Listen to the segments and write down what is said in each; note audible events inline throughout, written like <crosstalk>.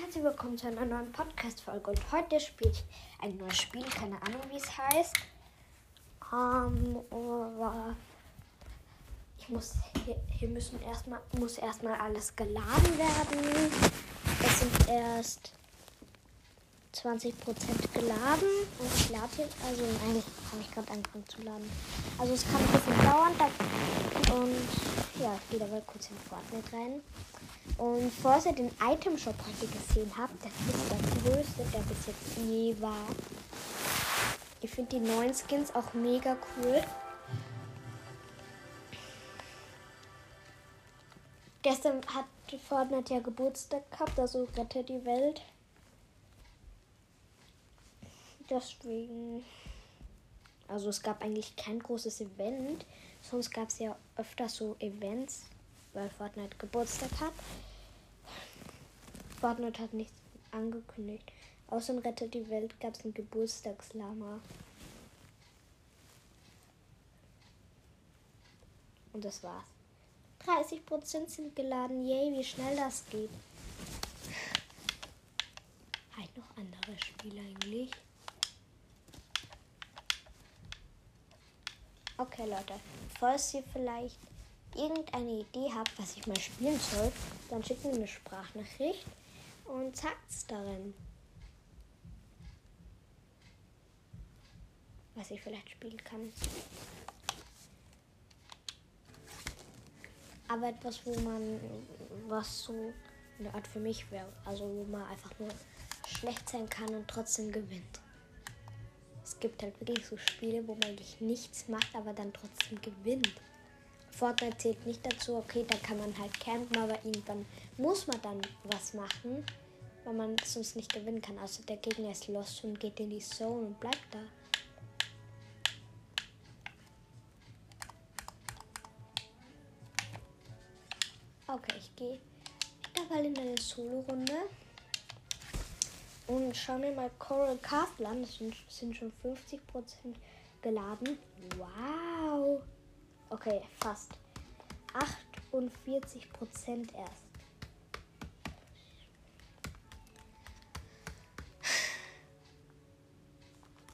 herzlich willkommen zu einer neuen Podcast-Folge. Und heute spiele ich ein neues Spiel, keine Ahnung wie es heißt. Ähm, aber ich muss hier, hier müssen erstmal muss erstmal alles geladen werden. Es sind erst 20% geladen und ich lade jetzt, also nein, habe ich gerade angefangen zu laden. Also es kann ein bisschen dauern da, und ja, ich gehe da mal kurz in Fortnite rein. Und falls ihr den Item Shop heute gesehen habt, das ist der größte, der bis jetzt je war. Ich finde die neuen Skins auch mega cool. Gestern hat Fortnite ja Geburtstag gehabt, also rettet die Welt. Deswegen. Also es gab eigentlich kein großes Event. Sonst gab es ja öfter so Events, weil Fortnite Geburtstag hat. Fortnite hat nichts angekündigt. Außer Rettet die Welt gab es ein Geburtstagslama. Und das war's. 30% sind geladen. Yay, wie schnell das geht. Halt noch andere Spiele eigentlich. Okay, Leute. Falls ihr vielleicht irgendeine Idee habt, was ich mal spielen soll, dann schickt mir eine Sprachnachricht und sagt's darin. Was ich vielleicht spielen kann. Aber etwas, wo man, was so eine Art für mich wäre. Also wo man einfach nur schlecht sein kann und trotzdem gewinnt. Es gibt halt wirklich so Spiele, wo man eigentlich nichts macht, aber dann trotzdem gewinnt. Fortnite zählt nicht dazu, okay, da kann man halt campen, aber irgendwann muss man dann was machen, weil man sonst nicht gewinnen kann. Also der Gegner ist lost und geht in die Zone und bleibt da. Okay, ich gehe mittlerweile in eine Solo-Runde. Und schauen wir mal Coral Castle an. Das sind, sind schon 50% geladen. Wow. Okay, fast. 48% erst.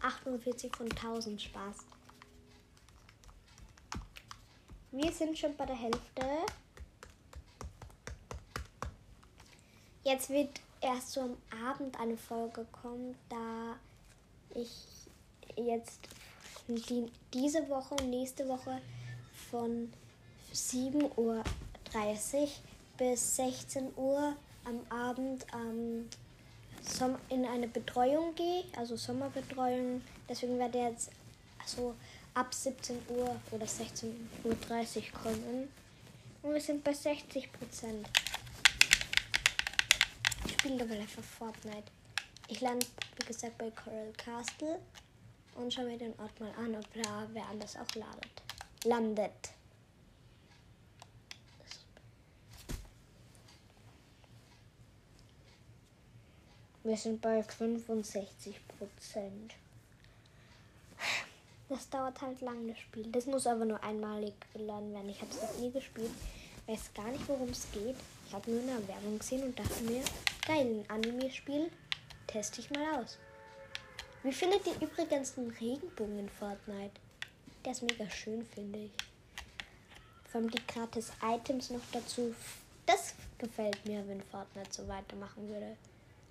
Achtundvierzig von 1000 Spaß. Wir sind schon bei der Hälfte. Jetzt wird erst so am Abend eine Folge kommen, da ich jetzt die, diese Woche und nächste Woche von 7.30 Uhr bis 16 Uhr am Abend ähm, in eine Betreuung gehe, also Sommerbetreuung. Deswegen werde ich jetzt so ab 17 Uhr oder 16.30 Uhr kommen. Und wir sind bei 60 Prozent spiele aber einfach Fortnite. Ich lande, wie gesagt, bei Coral Castle und schaue mir den Ort mal an, ob da wer anders auch ladet. landet. Wir sind bei 65 Prozent. Das dauert halt lang, das Spiel. Das muss aber nur einmalig geladen werden. Ich habe es noch nie gespielt. Weiß gar nicht, worum es geht. Ich habe nur eine Werbung gesehen und dachte mir, geil, ein Anime-Spiel, teste ich mal aus. Wie findet ihr übrigens den Regenbogen in Fortnite? Der ist mega schön, finde ich. Allem die gratis Items noch dazu. Das gefällt mir, wenn Fortnite so weitermachen würde.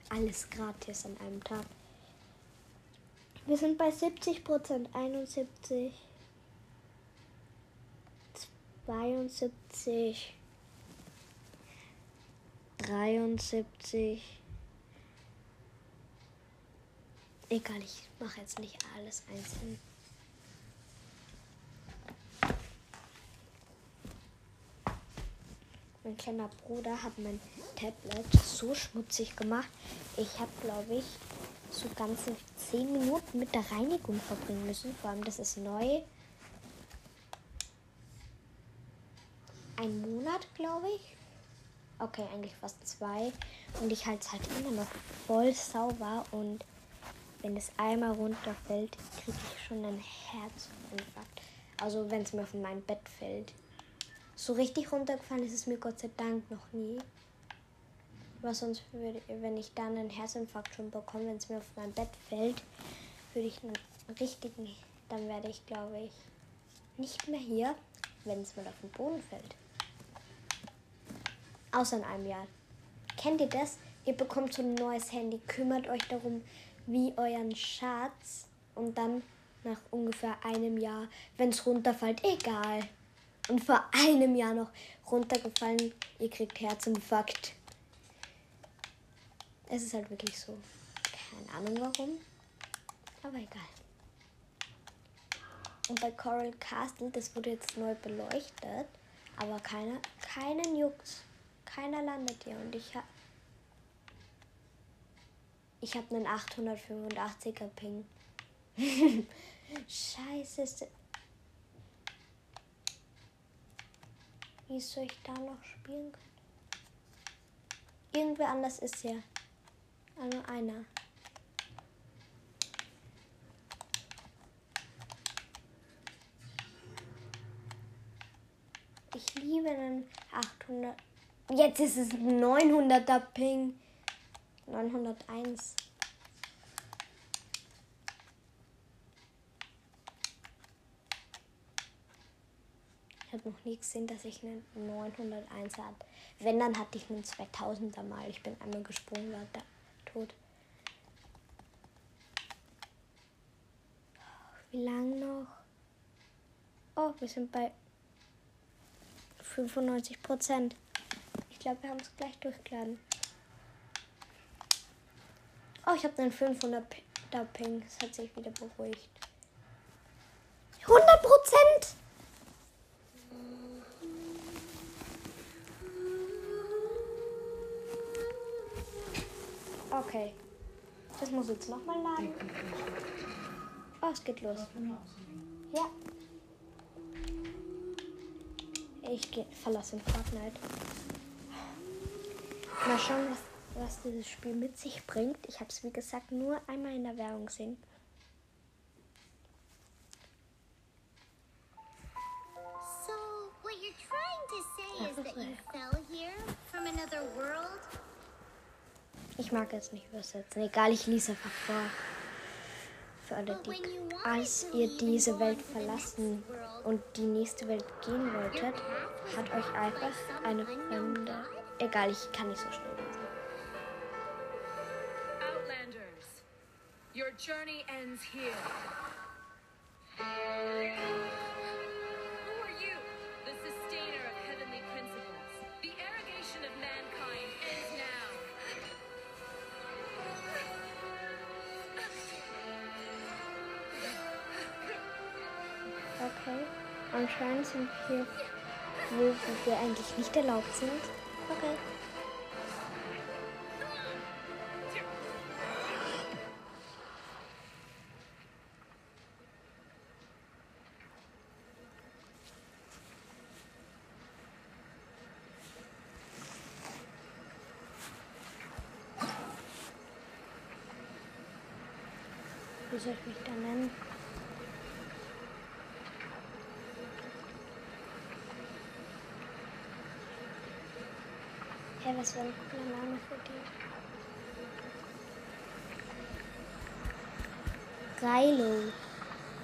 Alles gratis an einem Tag. Wir sind bei 70 Prozent, 71, 72. 73. Egal, ich mache jetzt nicht alles einzeln. Mein kleiner Bruder hat mein Tablet so schmutzig gemacht. Ich habe, glaube ich, so ganze 10 Minuten mit der Reinigung verbringen müssen. Vor allem, das ist neu. Ein Monat, glaube ich. Okay, eigentlich fast zwei. Und ich halte es halt immer noch voll sauber. Und wenn es einmal runterfällt, kriege ich schon einen Herzinfarkt. Also wenn es mir von meinem Bett fällt. So richtig runtergefallen ist es mir Gott sei Dank noch nie. Aber sonst würde, wenn ich dann einen Herzinfarkt schon bekomme, wenn es mir auf mein Bett fällt, würde ich einen richtigen, dann werde ich, glaube ich, nicht mehr hier, wenn es mal auf den Boden fällt. Außer in einem Jahr. Kennt ihr das? Ihr bekommt so ein neues Handy, kümmert euch darum, wie euren Schatz und dann nach ungefähr einem Jahr, wenn es runterfällt, egal. Und vor einem Jahr noch runtergefallen, ihr kriegt Herzinfarkt. Es ist halt wirklich so. Keine Ahnung warum. Aber egal. Und bei Coral Castle, das wurde jetzt neu beleuchtet. Aber keiner, keinen juckt. Keiner landet hier. Und ich habe ich habe einen 885er Ping. <laughs> Scheiße. Wie soll ich da noch spielen können? Irgendwer anders ist ja. Also einer. Ich liebe den 800. Jetzt ist es ein 900er Ping. 901. Ich habe noch nie gesehen, dass ich einen 901 habe. Wenn, dann hatte ich einen 2000er mal. Ich bin einmal gesprungen, war da tot. Wie lang noch? Oh, wir sind bei 95 Prozent. Ich glaube, wir haben es gleich durchgeladen. Oh, ich habe einen 500 da Ping. Es hat sich wieder beruhigt. 100 Prozent! Okay. Das muss jetzt nochmal laden. Oh, es geht los. Ja. Ich verlasse Fortnite. Mal schauen, was was dieses Spiel mit sich bringt. Ich habe es, wie gesagt, nur einmal in der Werbung gesehen. So, what you're trying to say is that you fell here from another world? Ich mag es nicht übersetzen. Egal, ich lese einfach vor. Für alle, die, als ihr diese Welt verlassen und die nächste Welt gehen wolltet, hat euch einfach eine fremde. Egal, ich kann nicht so schnell lesen. Your journey ends here. Who are you? The sustainer of heavenly principles. The arrogation of mankind ends now. Okay. Anscheinend sind hier, wo wir eigentlich nicht erlaubt sind. Okay. Wie soll ich mich hey, was wäre ein cooler Name für die? Reilo.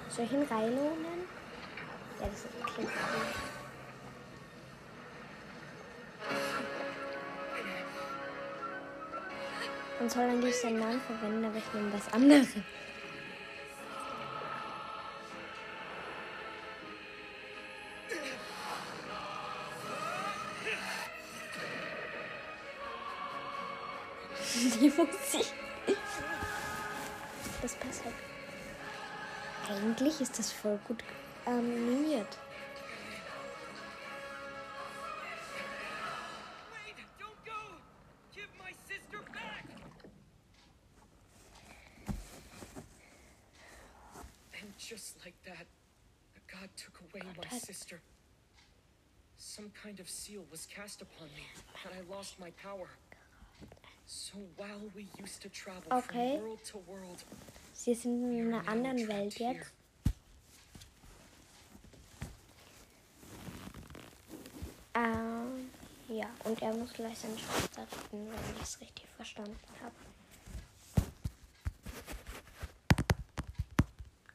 Soll ich ihn Reilo nennen? Ja, das klingt cool. Man soll eigentlich seinen Namen verwenden, aber ich nehme das andere. Musik. Das passt halt. Eigentlich ist das voll gut animiert. Wait, don't go! Give my sister back! And just like that, God took away my God. sister. Some kind of seal was cast upon me, and I lost my power. Okay. from world to world, Sie sind in einer anderen Welt jetzt. Ähm, ja. Und er muss gleich seine Schwester retten, wenn ich es richtig verstanden habe.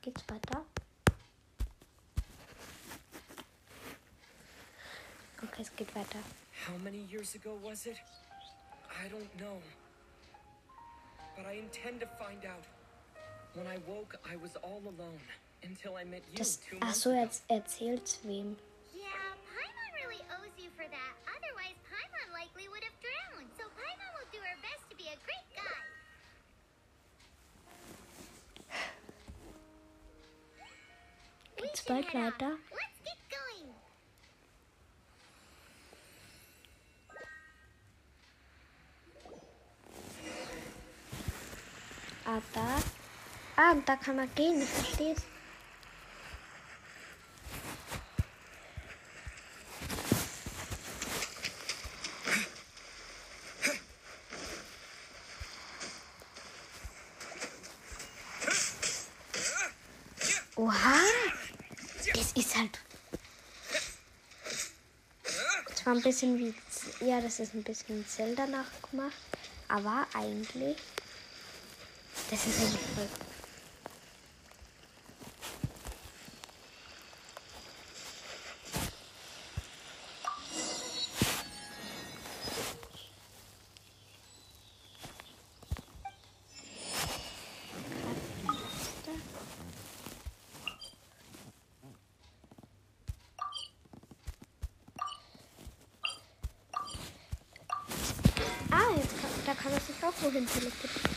Geht's weiter? Okay, es geht weiter. How many years ago was it? I don't know. But I intend to find out. When I woke, I was all alone until I met you Das, two ach months so, ago. jetzt erzählt's wem. Yeah, Paimon really owes you for that. Otherwise, Paimon likely would have drowned. So Paimon will do her best to be a great guy. Geht's bald head out. weiter? Ah, da. Ah, und da kann man gehen, ich versteh's. Oha! Das ist halt. Zwar ein bisschen wie. Ja, das ist ein bisschen Zelda nachgemacht. Aber eigentlich. Das ist eigentlich voll. Ah, da kann man sich auch wohin teleportieren.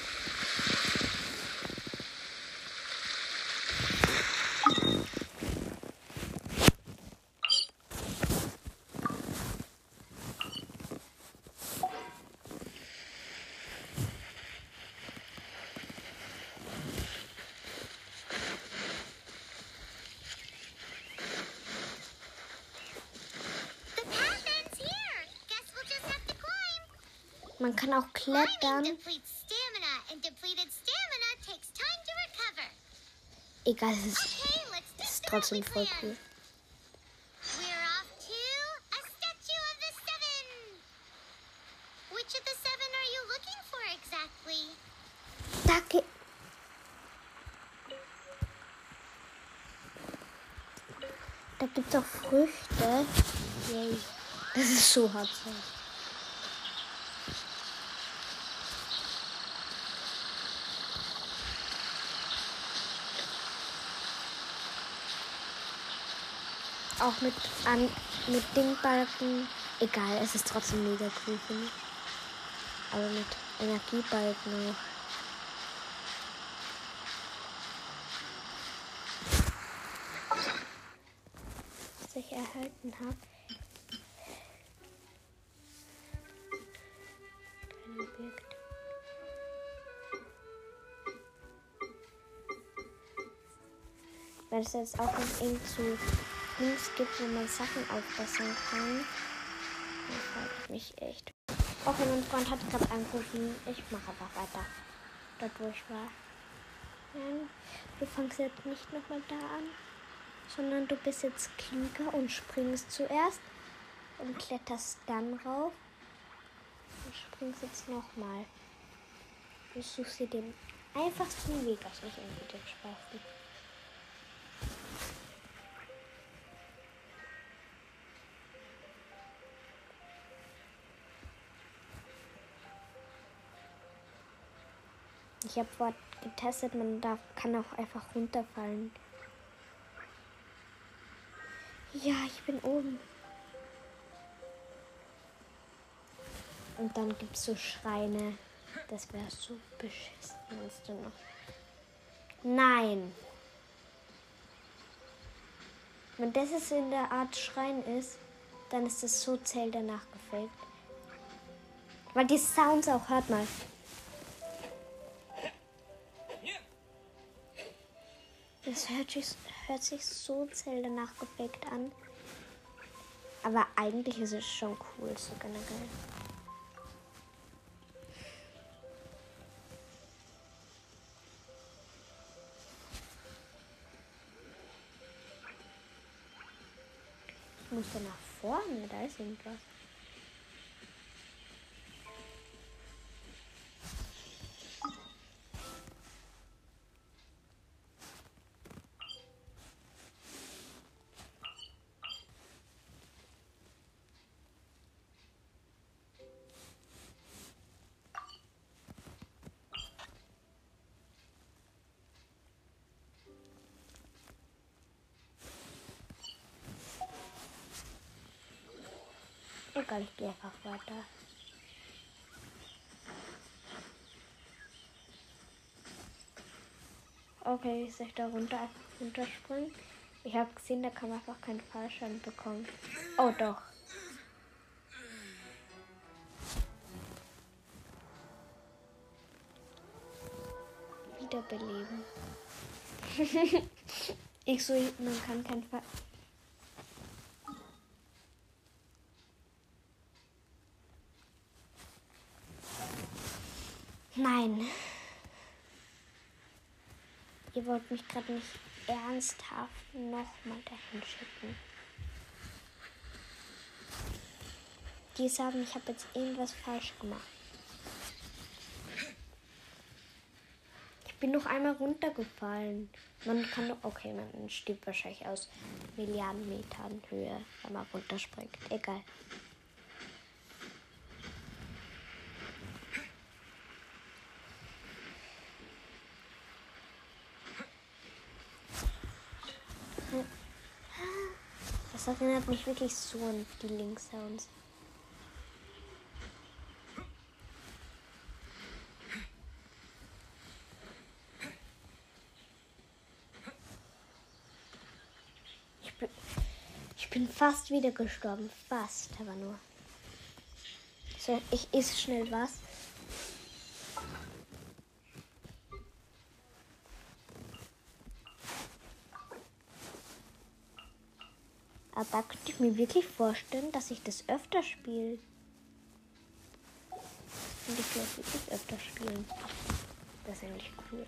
The path ends here. Guess we'll just have to climb. Man kann auch klettern. Egal, es ist, es ist trotzdem voll cool. We're off to a statue of the seven. Which of the seven are you looking for exactly? Da geht. Da gibt's auch Früchte. Yay. Das ist so hart. Auch mit, an, mit Dingbalken. Egal, es ist trotzdem mega cool, finde ich. Aber mit Energiebalken auch. was ich erhalten habe. Wenn es jetzt auch noch irgend so Links gibt, wo man Sachen aufbessern kann, dann frage ich mich echt. Okay, mein Freund hat gerade angerufen. Ich mache einfach weiter. Ich war. Nein, du fängst jetzt nicht nochmal da an sondern du bist jetzt klüger und springst zuerst und kletterst dann rauf und springst jetzt nochmal. Du suchst dir den einfachsten Weg aus, nicht irgendwie den schwersten. Ich habe vorher getestet, man darf, kann auch einfach runterfallen. Ja, ich bin oben. Und dann gibt es so Schreine. Das wäre so beschissen, meinst du noch? Nein. Wenn das es in der Art Schrein ist, dann ist das so Zelda nachgefaked. Weil die Sounds auch, hört mal. Das hört sich, hört sich so Zelda nachgefaked an. Aber eigentlich ist es schon cool, so generell. Ich muss da nach vorne, da ist irgendwas. Egal, ich gehe einfach weiter. Okay, soll ich da runter runterspringen? Ich habe gesehen, da kann man einfach keinen Fallschaden bekommen. Oh doch. Wiederbeleben. <laughs> ich so, man kann keinen Fall. Nein. Ihr wollt mich gerade nicht ernsthaft nochmal dahin schicken. Die sagen, ich habe jetzt irgendwas falsch gemacht. Ich bin noch einmal runtergefallen. Man kann doch. Okay, man stirbt wahrscheinlich aus Milliarden Metern Höhe, wenn man runterspringt. Egal. Das erinnert mich wirklich so an die Link-Sounds. Ich bin, ich bin fast wieder gestorben. Fast, aber nur. So, ich iss schnell was. Aber da könnte ich mir wirklich vorstellen, dass ich das öfter spiele. Und ich glaube wirklich öfter spielen. Das ist eigentlich cool.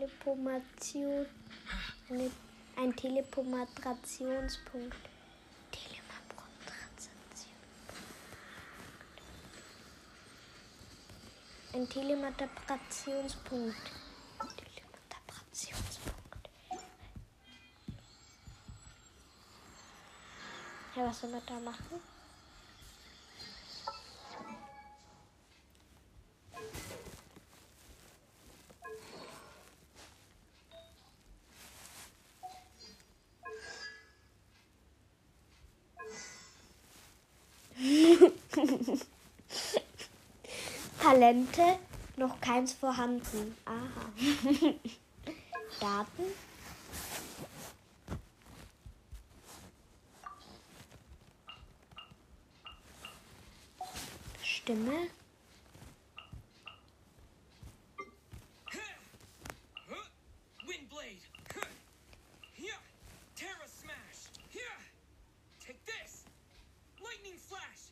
Ein Teleportation. Eine, ein Teleportationspunkt. Teleportation. Ein Teleportationspunkt. Teleportationspunkt. Ja, was soll man da machen? Talente, noch keins vorhanden. Aha. <laughs> Daten. Stimme. Windblade. Here. Terra smash. Here. Take this. Lightning flash.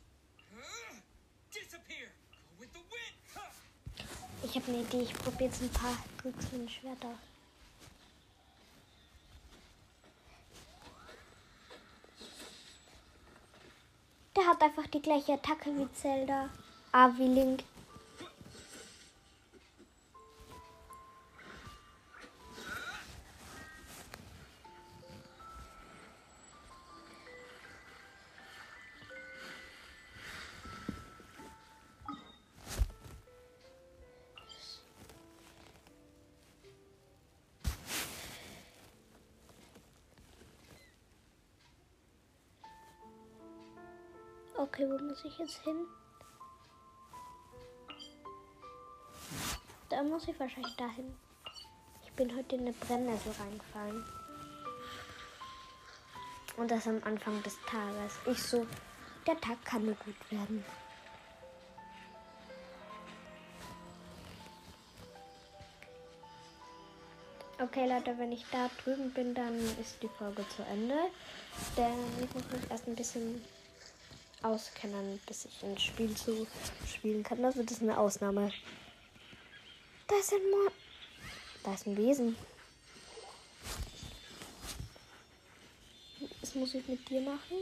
Disappear. Go with the wind. Ich habe eine Idee. Ich probiere jetzt ein paar Tricks mit dem Schwert aus. Der hat einfach die gleiche Attacke wie Zelda. Ah, wie Link. Muss ich jetzt hin? Da muss ich wahrscheinlich dahin. Ich bin heute in eine Brennnessel reingefallen. Und das am Anfang des Tages. Ich so, der Tag kann nur gut werden. Okay, Leute, wenn ich da drüben bin, dann ist die Folge zu Ende. Denn ich muss mich erst ein bisschen auskennen, bis ich ein Spiel zu spielen kann. Das ist eine Ausnahme. Da ist ein Mo Da ist ein Wesen. muss ich mit dir machen?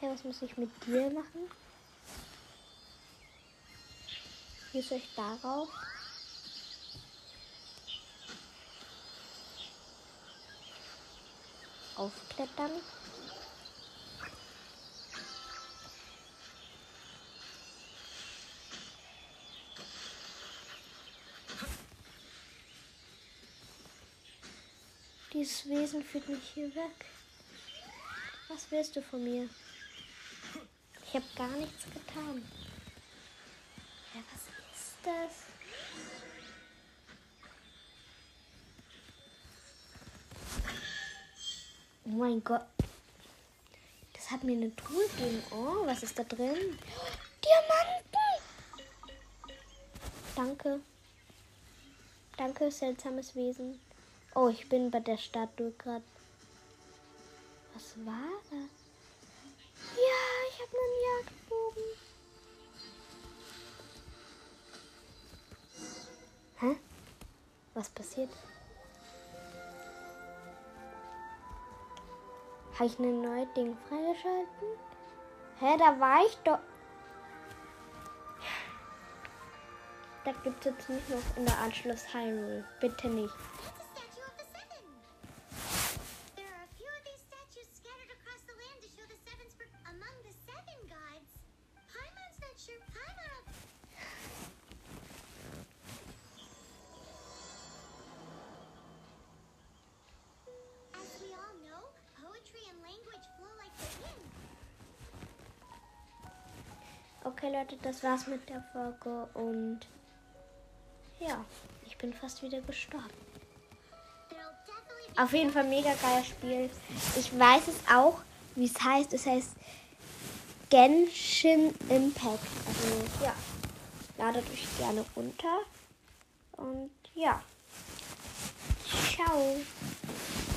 Hey, was muss ich mit dir machen? Wie soll ich darauf? Aufklettern. Dieses Wesen führt mich hier weg. Was willst du von mir? Ich habe gar nichts getan. Ja, was ist das? Oh mein Gott. Das hat mir eine Truhe gegeben. Oh, was ist da drin? Diamanten! Danke. Danke, seltsames Wesen. Oh, ich bin bei der Statue gerade. Was war das? Ja, ich habe einen Jagdbogen. Hä? Was passiert? Habe ich ein neues Ding freigeschalten? Hä, da war ich doch. Da gibt es jetzt nicht noch in der Anschluss Hyrule. Bitte nicht. Okay, Leute, das war's mit der Folge und ja, ich bin fast wieder gestorben. Auf jeden Fall mega geiles Spiel. Ich weiß es auch, wie es heißt. Es heißt Genshin Impact. Also ja, ladet euch gerne runter. Und ja, ciao.